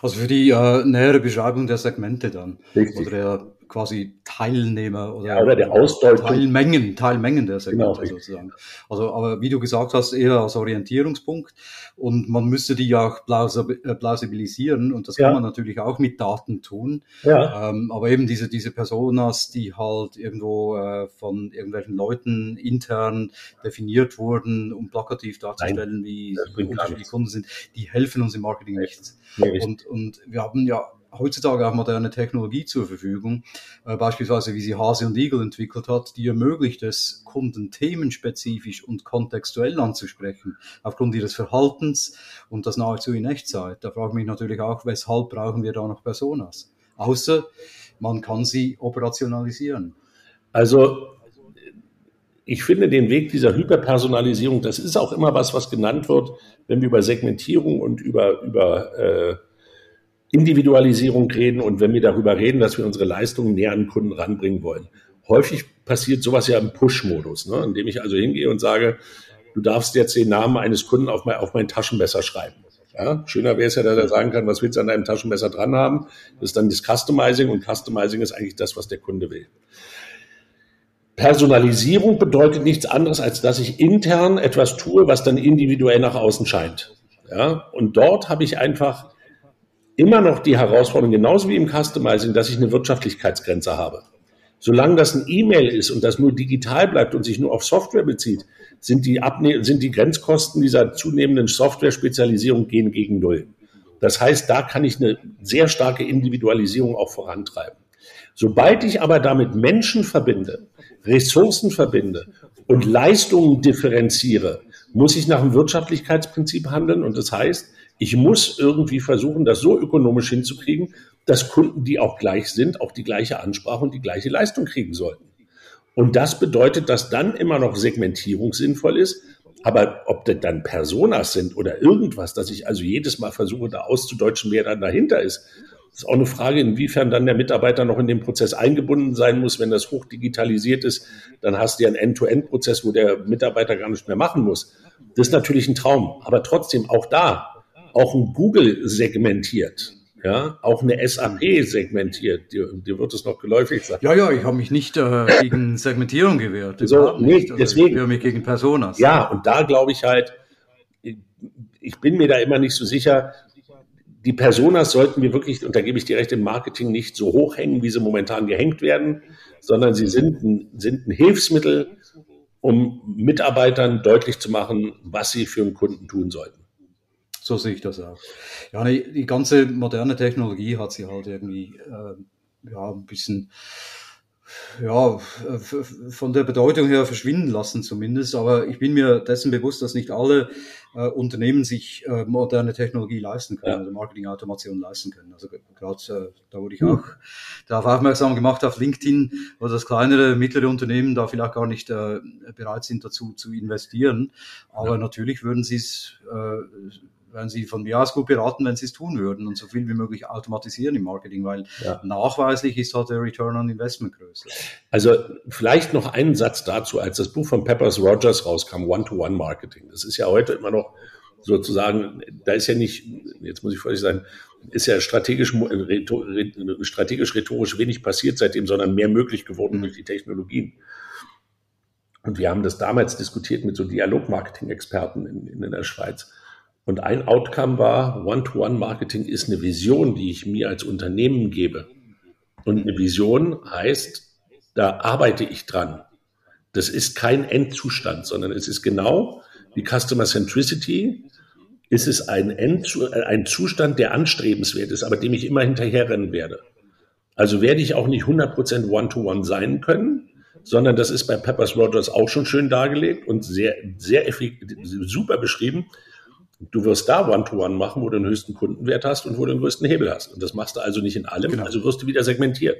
Also für die äh, nähere Beschreibung der Segmente dann. Richtig. Oder der quasi Teilnehmer oder, ja, oder der Ausdeutung. Teilmengen, Teilmengen der Segmente genau. sozusagen. Also, aber wie du gesagt hast, eher als Orientierungspunkt und man müsste die ja auch äh, plausibilisieren und das ja. kann man natürlich auch mit Daten tun. Ja. Ähm, aber eben diese, diese Personas, die halt irgendwo äh, von irgendwelchen Leuten intern definiert wurden, um plakativ darzustellen, Nein, wie unterschiedliche Kunden sind, die helfen uns im Marketing nichts. Nee, und, und wir haben ja heutzutage auch moderne Technologie zur Verfügung, äh, beispielsweise wie sie Hase und Igel entwickelt hat, die ermöglicht es, Kunden themenspezifisch und kontextuell anzusprechen, aufgrund ihres Verhaltens und das nahezu in Echtzeit. Da frage ich mich natürlich auch, weshalb brauchen wir da noch Personas? Außer man kann sie operationalisieren. Also ich finde den Weg dieser Hyperpersonalisierung, das ist auch immer was, was genannt wird, wenn wir über Segmentierung und über, über äh, Individualisierung reden und wenn wir darüber reden, dass wir unsere Leistungen näher an den Kunden ranbringen wollen. Häufig passiert sowas ja im Push-Modus, ne? indem ich also hingehe und sage, du darfst jetzt den Namen eines Kunden auf mein, auf mein Taschenmesser schreiben. Ja, schöner wäre es ja, dass er sagen kann, was willst du an deinem Taschenmesser dran haben? Das ist dann das Customizing und Customizing ist eigentlich das, was der Kunde will. Personalisierung bedeutet nichts anderes, als dass ich intern etwas tue, was dann individuell nach außen scheint. Ja, und dort habe ich einfach immer noch die Herausforderung, genauso wie im Customizing, dass ich eine Wirtschaftlichkeitsgrenze habe. Solange das ein E-Mail ist und das nur digital bleibt und sich nur auf Software bezieht, sind die, Abne sind die Grenzkosten dieser zunehmenden Software-Spezialisierung gehen gegen Null. Das heißt, da kann ich eine sehr starke Individualisierung auch vorantreiben. Sobald ich aber damit Menschen verbinde, Ressourcen verbinde und Leistungen differenziere, muss ich nach dem Wirtschaftlichkeitsprinzip handeln. Und das heißt, ich muss irgendwie versuchen, das so ökonomisch hinzukriegen, dass Kunden, die auch gleich sind, auch die gleiche Ansprache und die gleiche Leistung kriegen sollten. Und das bedeutet, dass dann immer noch Segmentierung sinnvoll ist. Aber ob das dann Personas sind oder irgendwas, dass ich also jedes Mal versuche, da auszudeutschen, wer dann dahinter ist, ist auch eine Frage, inwiefern dann der Mitarbeiter noch in den Prozess eingebunden sein muss. Wenn das hochdigitalisiert ist, dann hast du ja einen End-to-End-Prozess, wo der Mitarbeiter gar nicht mehr machen muss. Das ist natürlich ein Traum. Aber trotzdem, auch da, auch ein Google segmentiert. Ja, auch eine SAP segmentiert. Dir, dir wird es noch geläufig sein. Ja, ja, ich habe mich nicht äh, gegen Segmentierung gewehrt. So, nee, also deswegen. Ich wehre mich gegen Personas. Ja, und da glaube ich halt, ich bin mir da immer nicht so sicher, die Personas sollten wir wirklich, und da gebe ich dir recht, im Marketing nicht so hoch hängen, wie sie momentan gehängt werden, sondern sie sind ein, sind ein Hilfsmittel, um Mitarbeitern deutlich zu machen, was sie für einen Kunden tun sollten. So sehe ich das auch. Ja, die, die ganze moderne Technologie hat sie halt irgendwie äh, ja, ein bisschen ja, von der Bedeutung her verschwinden lassen zumindest. Aber ich bin mir dessen bewusst, dass nicht alle äh, Unternehmen sich äh, moderne Technologie leisten können, ja. also Marketing-Automation leisten können. Also gerade äh, da wurde ich auch darauf aufmerksam gemacht auf LinkedIn, wo das kleinere, mittlere Unternehmen da vielleicht gar nicht äh, bereit sind dazu zu investieren. Aber ja. natürlich würden sie es äh, werden Sie von mir aus gut beraten, wenn Sie es tun würden und so viel wie möglich automatisieren im Marketing, weil ja. nachweislich ist halt der Return on Investment größer. Also vielleicht noch einen Satz dazu, als das Buch von Peppers Rogers rauskam, One-to-One-Marketing. Das ist ja heute immer noch sozusagen, da ist ja nicht, jetzt muss ich vorsichtig sein, ist ja strategisch, strategisch rhetorisch wenig passiert seitdem, sondern mehr möglich geworden durch die Technologien. Und wir haben das damals diskutiert mit so Dialogmarketing-Experten in, in der Schweiz. Und ein Outcome war, One-to-One-Marketing ist eine Vision, die ich mir als Unternehmen gebe. Und eine Vision heißt, da arbeite ich dran. Das ist kein Endzustand, sondern es ist genau wie Customer Centricity. Ist es ein, End, ein Zustand, der anstrebenswert ist, aber dem ich immer hinterherrennen werde. Also werde ich auch nicht 100% One-to-One sein können, sondern das ist bei Peppers Rogers auch schon schön dargelegt und sehr, sehr super beschrieben. Du wirst da One-to-One -One machen, wo du den höchsten Kundenwert hast und wo du den größten Hebel hast. Und das machst du also nicht in allem, genau. also wirst du wieder segmentiert.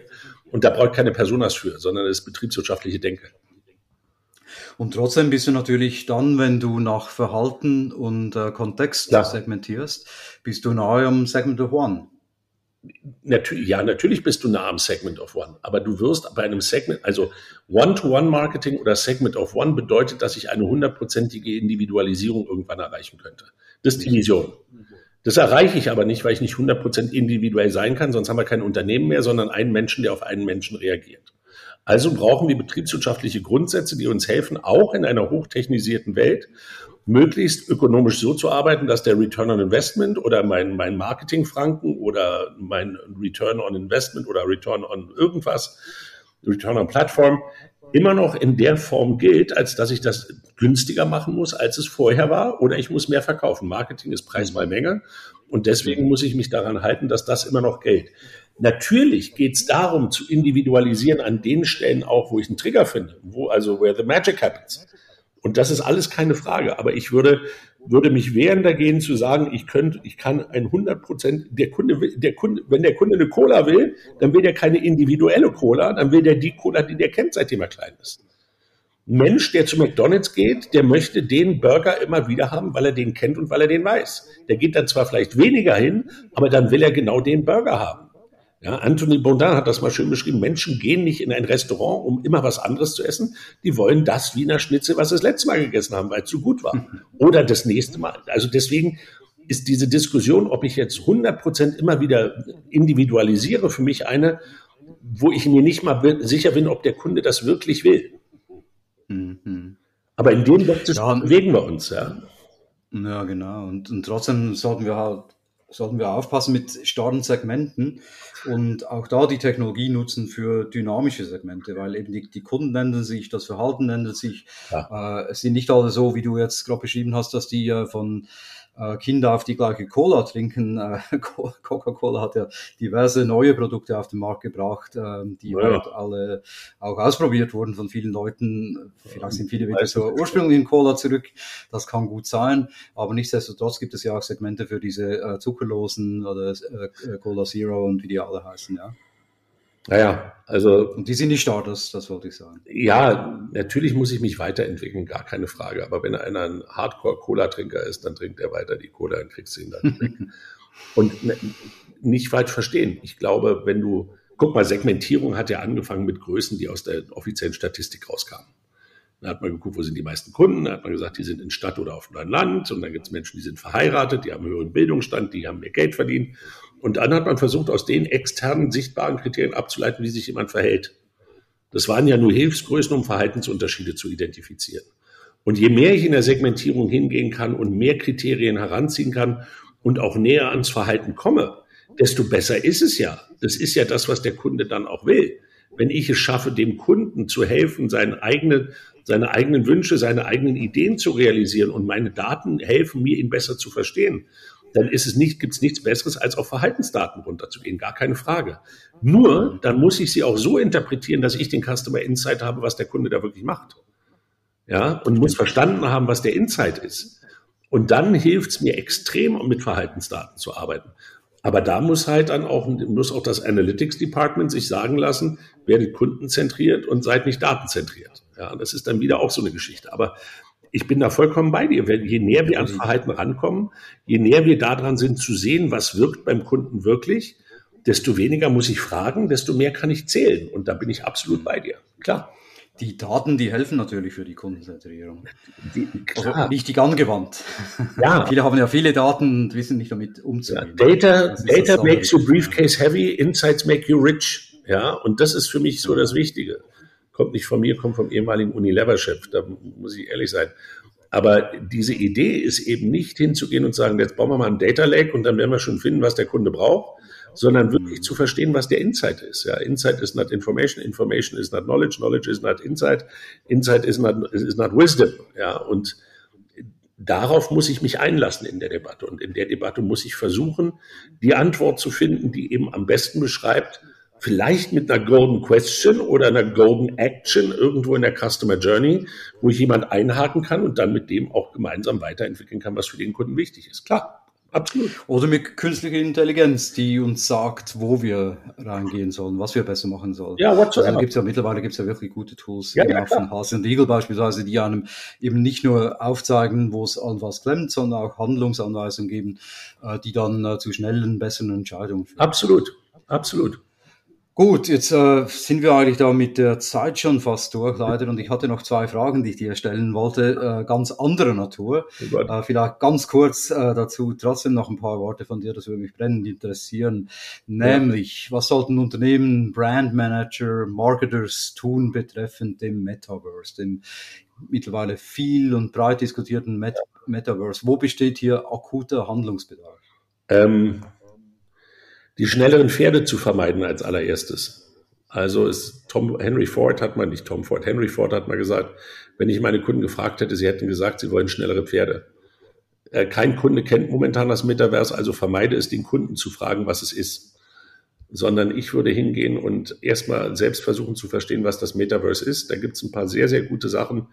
Und da braucht keine Personas für, sondern das ist betriebswirtschaftliche Denke. Und trotzdem bist du natürlich dann, wenn du nach Verhalten und äh, Kontext ja. segmentierst, bist du nahe am Segment of One. Natürlich, ja, natürlich bist du nah am Segment of One, aber du wirst bei einem Segment, also One-to-One-Marketing oder Segment of One bedeutet, dass ich eine hundertprozentige Individualisierung irgendwann erreichen könnte. Das ist die Vision. Das erreiche ich aber nicht, weil ich nicht 100% individuell sein kann, sonst haben wir kein Unternehmen mehr, sondern einen Menschen, der auf einen Menschen reagiert. Also brauchen wir betriebswirtschaftliche Grundsätze, die uns helfen, auch in einer hochtechnisierten Welt möglichst ökonomisch so zu arbeiten, dass der Return on Investment oder mein, mein Marketing-Franken oder mein Return on Investment oder Return on irgendwas, Return on Platform, immer noch in der Form gilt, als dass ich das günstiger machen muss, als es vorher war, oder ich muss mehr verkaufen. Marketing ist Preis mal Menge und deswegen muss ich mich daran halten, dass das immer noch gilt. Natürlich geht es darum, zu individualisieren an den Stellen auch, wo ich einen Trigger finde, wo also where the magic happens. Und das ist alles keine Frage. Aber ich würde, würde mich wehren dagegen zu sagen, ich könnte, ich kann ein 100 Prozent, der Kunde, der Kunde, wenn der Kunde eine Cola will, dann will der keine individuelle Cola, dann will der die Cola, die der kennt, seitdem er klein ist. Mensch, der zu McDonalds geht, der möchte den Burger immer wieder haben, weil er den kennt und weil er den weiß. Der geht dann zwar vielleicht weniger hin, aber dann will er genau den Burger haben. Ja, Anthony Bourdain hat das mal schön beschrieben. Menschen gehen nicht in ein Restaurant, um immer was anderes zu essen. Die wollen das Wiener Schnitzel, was sie das letzte Mal gegessen haben, weil es zu gut war. Oder das nächste Mal. Also deswegen ist diese Diskussion, ob ich jetzt 100 Prozent immer wieder individualisiere, für mich eine, wo ich mir nicht mal sicher bin, ob der Kunde das wirklich will. Mhm. Aber in dem ja, bewegen wir uns, ja. Ja, genau. Und, und trotzdem sollten wir halt sollten wir aufpassen mit starren Segmenten und auch da die Technologie nutzen für dynamische Segmente, weil eben die, die Kunden ändern sich, das Verhalten ändert sich. Ja. Äh, es sind nicht alle so, wie du jetzt gerade beschrieben hast, dass die äh, von Kinder auf die gleiche Cola trinken. Äh, Coca-Cola hat ja diverse neue Produkte auf den Markt gebracht, ähm, die ja. halt alle auch ausprobiert wurden von vielen Leuten. Vielleicht sind viele wieder zur ursprünglichen Cola zurück. Das kann gut sein. Aber nichtsdestotrotz gibt es ja auch Segmente für diese äh, zuckerlosen oder äh, Cola Zero und wie die alle heißen, ja. Naja, also. Und die sind nicht da, das, das wollte ich sagen. Ja, natürlich muss ich mich weiterentwickeln, gar keine Frage. Aber wenn einer ein Hardcore-Cola-Trinker ist, dann trinkt er weiter die Cola und kriegst ihn dann weg. Und nicht falsch verstehen. Ich glaube, wenn du, guck mal, Segmentierung hat ja angefangen mit Größen, die aus der offiziellen Statistik rauskamen. Da hat man geguckt, wo sind die meisten Kunden. Da hat man gesagt, die sind in Stadt oder auf einem Land. Und dann gibt es Menschen, die sind verheiratet, die haben einen höheren Bildungsstand, die haben mehr Geld verdient. Und dann hat man versucht, aus den externen sichtbaren Kriterien abzuleiten, wie sich jemand verhält. Das waren ja nur Hilfsgrößen, um Verhaltensunterschiede zu identifizieren. Und je mehr ich in der Segmentierung hingehen kann und mehr Kriterien heranziehen kann und auch näher ans Verhalten komme, desto besser ist es ja. Das ist ja das, was der Kunde dann auch will. Wenn ich es schaffe, dem Kunden zu helfen, seine, eigene, seine eigenen Wünsche, seine eigenen Ideen zu realisieren und meine Daten helfen mir, ihn besser zu verstehen, dann ist es nicht, gibt es nichts Besseres, als auf Verhaltensdaten runterzugehen, gar keine Frage. Nur, dann muss ich sie auch so interpretieren, dass ich den Customer Insight habe, was der Kunde da wirklich macht. Ja, und muss verstanden haben, was der Insight ist. Und dann hilft es mir extrem, um mit Verhaltensdaten zu arbeiten. Aber da muss halt dann auch, muss auch das Analytics Department sich sagen lassen, werdet kundenzentriert und seid nicht datenzentriert. Ja, das ist dann wieder auch so eine Geschichte. Aber ich bin da vollkommen bei dir. Je näher wir ans Verhalten rankommen, je näher wir daran sind zu sehen, was wirkt beim Kunden wirklich, desto weniger muss ich fragen, desto mehr kann ich zählen. Und da bin ich absolut bei dir. Klar. Die Daten, die helfen natürlich für die Kundenzentrierung. Die, also richtig angewandt. Ja. viele haben ja viele Daten und wissen nicht damit umzugehen. Ja, Data, Data makes you briefcase heavy, Insights make you rich. Ja, und das ist für mich so das Wichtige kommt nicht von mir, kommt vom ehemaligen Unilever-Chef, da muss ich ehrlich sein. Aber diese Idee ist eben nicht hinzugehen und sagen, jetzt bauen wir mal ein Data Lake und dann werden wir schon finden, was der Kunde braucht, sondern wirklich zu verstehen, was der Insight ist. Ja, Insight is not information, information is not knowledge, knowledge is not insight, insight is not, is not wisdom. Ja, und darauf muss ich mich einlassen in der Debatte. Und in der Debatte muss ich versuchen, die Antwort zu finden, die eben am besten beschreibt, vielleicht mit einer Golden Question oder einer Golden Action irgendwo in der Customer Journey, wo ich jemand einhaken kann und dann mit dem auch gemeinsam weiterentwickeln kann, was für den Kunden wichtig ist. Klar. Absolut. Oder mit künstlicher Intelligenz, die uns sagt, wo wir reingehen sollen, was wir besser machen sollen. Ja, whatsoever. Also gibt's ja mittlerweile gibt's ja wirklich gute Tools, ja, ja, von Hase und Eagle beispielsweise, die einem eben nicht nur aufzeigen, wo es an was klemmt, sondern auch Handlungsanweisungen geben, äh, die dann äh, zu schnellen, besseren Entscheidungen führen. Absolut, absolut. Gut, jetzt äh, sind wir eigentlich da mit der Zeit schon fast durch, leider. Und ich hatte noch zwei Fragen, die ich dir stellen wollte, äh, ganz anderer Natur. Oh äh, vielleicht ganz kurz äh, dazu trotzdem noch ein paar Worte von dir, das würde mich brennend interessieren. Nämlich, ja. was sollten Unternehmen, Brandmanager, Marketers tun betreffend dem Metaverse, dem mittlerweile viel und breit diskutierten Met Metaverse? Wo besteht hier akuter Handlungsbedarf? Ähm die schnelleren Pferde zu vermeiden als allererstes. Also ist Tom Henry Ford hat man nicht Tom Ford, Henry Ford hat mal gesagt, wenn ich meine Kunden gefragt hätte, sie hätten gesagt, sie wollen schnellere Pferde. Äh, kein Kunde kennt momentan das Metaverse, also vermeide es, den Kunden zu fragen, was es ist. Sondern ich würde hingehen und erstmal selbst versuchen zu verstehen, was das Metaverse ist. Da gibt es ein paar sehr, sehr gute Sachen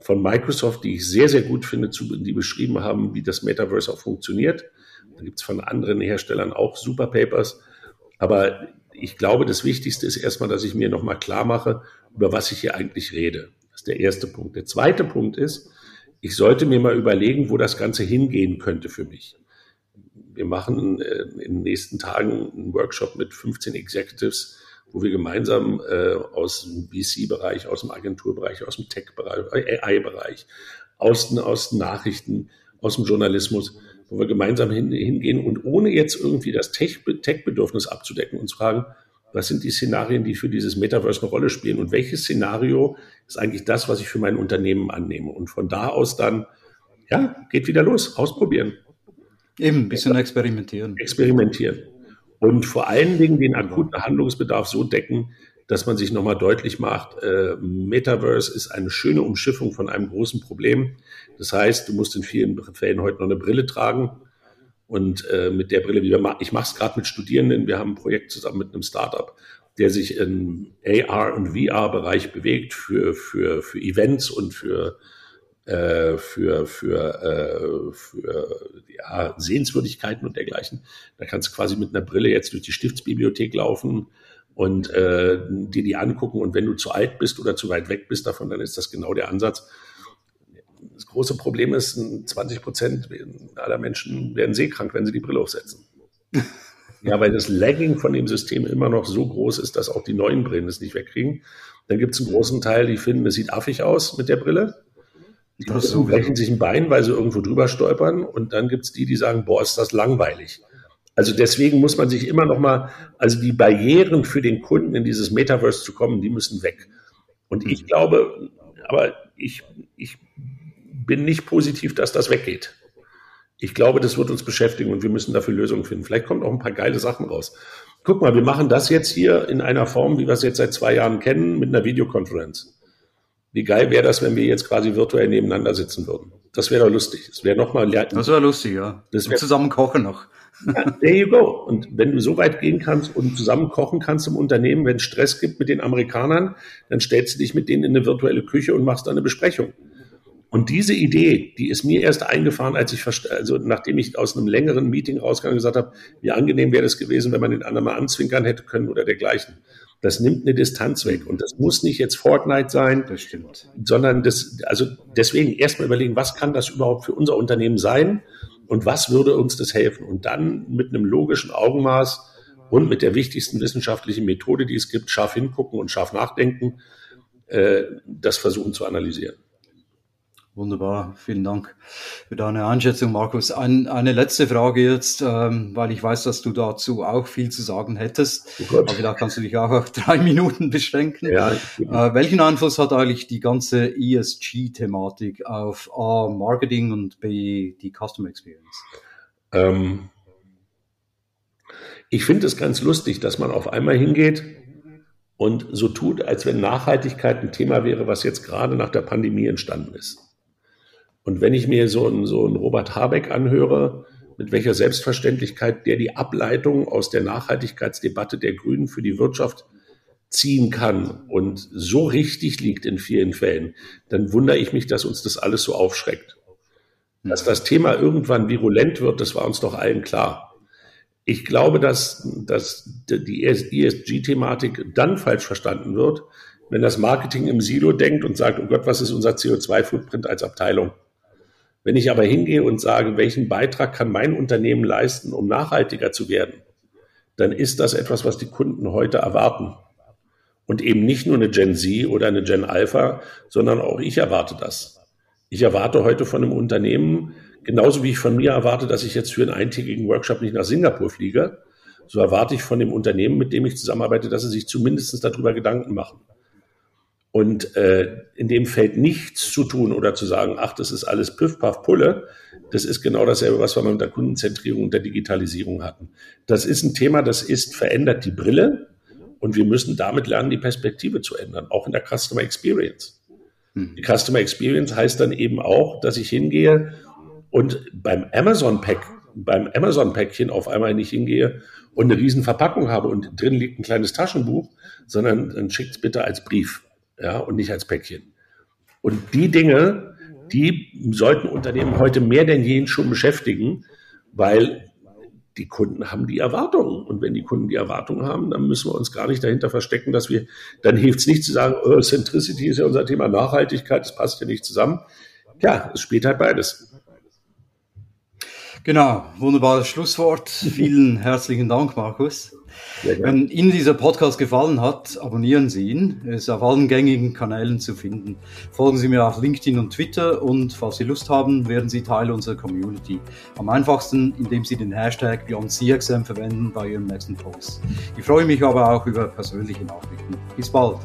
von Microsoft, die ich sehr, sehr gut finde, die beschrieben haben, wie das Metaverse auch funktioniert. Da gibt es von anderen Herstellern auch super Papers. Aber ich glaube, das Wichtigste ist erstmal, dass ich mir nochmal klar mache, über was ich hier eigentlich rede. Das ist der erste Punkt. Der zweite Punkt ist, ich sollte mir mal überlegen, wo das Ganze hingehen könnte für mich. Wir machen äh, in den nächsten Tagen einen Workshop mit 15 Executives, wo wir gemeinsam äh, aus dem VC-Bereich, aus dem Agenturbereich, aus dem Tech-Bereich, AI-Bereich, aus, aus den Nachrichten, aus dem Journalismus wo wir gemeinsam hin, hingehen und ohne jetzt irgendwie das Tech-Bedürfnis abzudecken, uns fragen, was sind die Szenarien, die für dieses Metaverse eine Rolle spielen und welches Szenario ist eigentlich das, was ich für mein Unternehmen annehme. Und von da aus dann, ja, geht wieder los, ausprobieren. Eben, ein bisschen experimentieren. Experimentieren. Und vor allen Dingen den akuten Handlungsbedarf so decken, dass man sich nochmal deutlich macht, äh, Metaverse ist eine schöne Umschiffung von einem großen Problem. Das heißt, du musst in vielen Fällen heute noch eine Brille tragen. Und äh, mit der Brille, wie wir, ich mache es gerade mit Studierenden, wir haben ein Projekt zusammen mit einem Startup, der sich im AR- und VR-Bereich bewegt für, für, für Events und für, äh, für, für, äh, für ja, Sehenswürdigkeiten und dergleichen. Da kannst du quasi mit einer Brille jetzt durch die Stiftsbibliothek laufen und äh, dir die angucken. Und wenn du zu alt bist oder zu weit weg bist davon, dann ist das genau der Ansatz. Das große Problem ist, 20 Prozent aller Menschen werden seekrank, wenn sie die Brille aufsetzen. Ja, weil das Lagging von dem System immer noch so groß ist, dass auch die neuen Brillen es nicht wegkriegen. Dann gibt es einen großen Teil, die finden, es sieht affig aus mit der Brille. Die brechen sich ein Bein, weil sie irgendwo drüber stolpern. Und dann gibt es die, die sagen, boah, ist das langweilig. Also deswegen muss man sich immer noch mal, also die Barrieren für den Kunden in dieses Metaverse zu kommen, die müssen weg. Und ich mhm. glaube, aber ich, ich bin nicht positiv, dass das weggeht. Ich glaube, das wird uns beschäftigen und wir müssen dafür Lösungen finden. Vielleicht kommen auch ein paar geile Sachen raus. Guck mal, wir machen das jetzt hier in einer Form, wie wir es jetzt seit zwei Jahren kennen, mit einer Videokonferenz. Wie geil wäre das, wenn wir jetzt quasi virtuell nebeneinander sitzen würden? Das wäre doch lustig. Das wäre nochmal. Das wäre lustig, ja. Das wär, zusammen kochen noch. There you go. Und wenn du so weit gehen kannst und zusammen kochen kannst im Unternehmen, wenn es Stress gibt mit den Amerikanern, dann stellst du dich mit denen in eine virtuelle Küche und machst da eine Besprechung. Und diese Idee, die ist mir erst eingefahren, als ich, also nachdem ich aus einem längeren Meeting rausgegangen gesagt habe, wie angenehm wäre es gewesen, wenn man den anderen mal anzwinkern hätte können oder dergleichen. Das nimmt eine Distanz weg. Und das muss nicht jetzt Fortnite sein, das stimmt. sondern das, also deswegen erstmal überlegen, was kann das überhaupt für unser Unternehmen sein? Und was würde uns das helfen? Und dann mit einem logischen Augenmaß und mit der wichtigsten wissenschaftlichen Methode, die es gibt, scharf hingucken und scharf nachdenken, äh, das versuchen zu analysieren. Wunderbar, vielen Dank für deine Einschätzung, Markus. Ein, eine letzte Frage jetzt, ähm, weil ich weiß, dass du dazu auch viel zu sagen hättest. Oh aber vielleicht kannst du dich auch auf drei Minuten beschränken. Ja, äh, welchen Einfluss hat eigentlich die ganze ESG-Thematik auf A, Marketing und B, die Customer Experience? Ähm, ich finde es ganz lustig, dass man auf einmal hingeht und so tut, als wenn Nachhaltigkeit ein Thema wäre, was jetzt gerade nach der Pandemie entstanden ist. Und wenn ich mir so einen, so einen Robert Habeck anhöre, mit welcher Selbstverständlichkeit der die Ableitung aus der Nachhaltigkeitsdebatte der Grünen für die Wirtschaft ziehen kann und so richtig liegt in vielen Fällen, dann wundere ich mich, dass uns das alles so aufschreckt. Dass das Thema irgendwann virulent wird, das war uns doch allen klar. Ich glaube, dass, dass die ESG-Thematik dann falsch verstanden wird, wenn das Marketing im Silo denkt und sagt, oh Gott, was ist unser CO2-Footprint als Abteilung? Wenn ich aber hingehe und sage, welchen Beitrag kann mein Unternehmen leisten, um nachhaltiger zu werden, dann ist das etwas, was die Kunden heute erwarten. Und eben nicht nur eine Gen Z oder eine Gen Alpha, sondern auch ich erwarte das. Ich erwarte heute von einem Unternehmen, genauso wie ich von mir erwarte, dass ich jetzt für einen eintägigen Workshop nicht nach Singapur fliege, so erwarte ich von dem Unternehmen, mit dem ich zusammenarbeite, dass sie sich zumindest darüber Gedanken machen. Und äh, in dem Feld nichts zu tun oder zu sagen, ach, das ist alles Piff, Puff, Pulle, das ist genau dasselbe, was wir mit der Kundenzentrierung und der Digitalisierung hatten. Das ist ein Thema, das ist, verändert die Brille und wir müssen damit lernen, die Perspektive zu ändern, auch in der Customer Experience. Hm. Die Customer Experience heißt dann eben auch, dass ich hingehe und beim Amazon Pack, beim Amazon Päckchen auf einmal nicht hingehe und eine riesen Verpackung habe und drin liegt ein kleines Taschenbuch, sondern dann schickt es bitte als Brief, ja, und nicht als Päckchen. Und die Dinge, die sollten Unternehmen heute mehr denn je schon beschäftigen, weil die Kunden haben die Erwartungen. Und wenn die Kunden die Erwartungen haben, dann müssen wir uns gar nicht dahinter verstecken, dass wir, dann hilft es nicht zu sagen, oh, Centricity ist ja unser Thema Nachhaltigkeit, das passt ja nicht zusammen. Ja, es spielt halt beides. Genau, wunderbares Schlusswort. Vielen herzlichen Dank, Markus. Wenn Ihnen dieser Podcast gefallen hat, abonnieren Sie ihn. Er ist auf allen gängigen Kanälen zu finden. Folgen Sie mir auf LinkedIn und Twitter und falls Sie Lust haben, werden Sie Teil unserer Community. Am einfachsten, indem Sie den Hashtag BeyondCXM verwenden bei Ihrem nächsten Post. Ich freue mich aber auch über persönliche Nachrichten. Bis bald.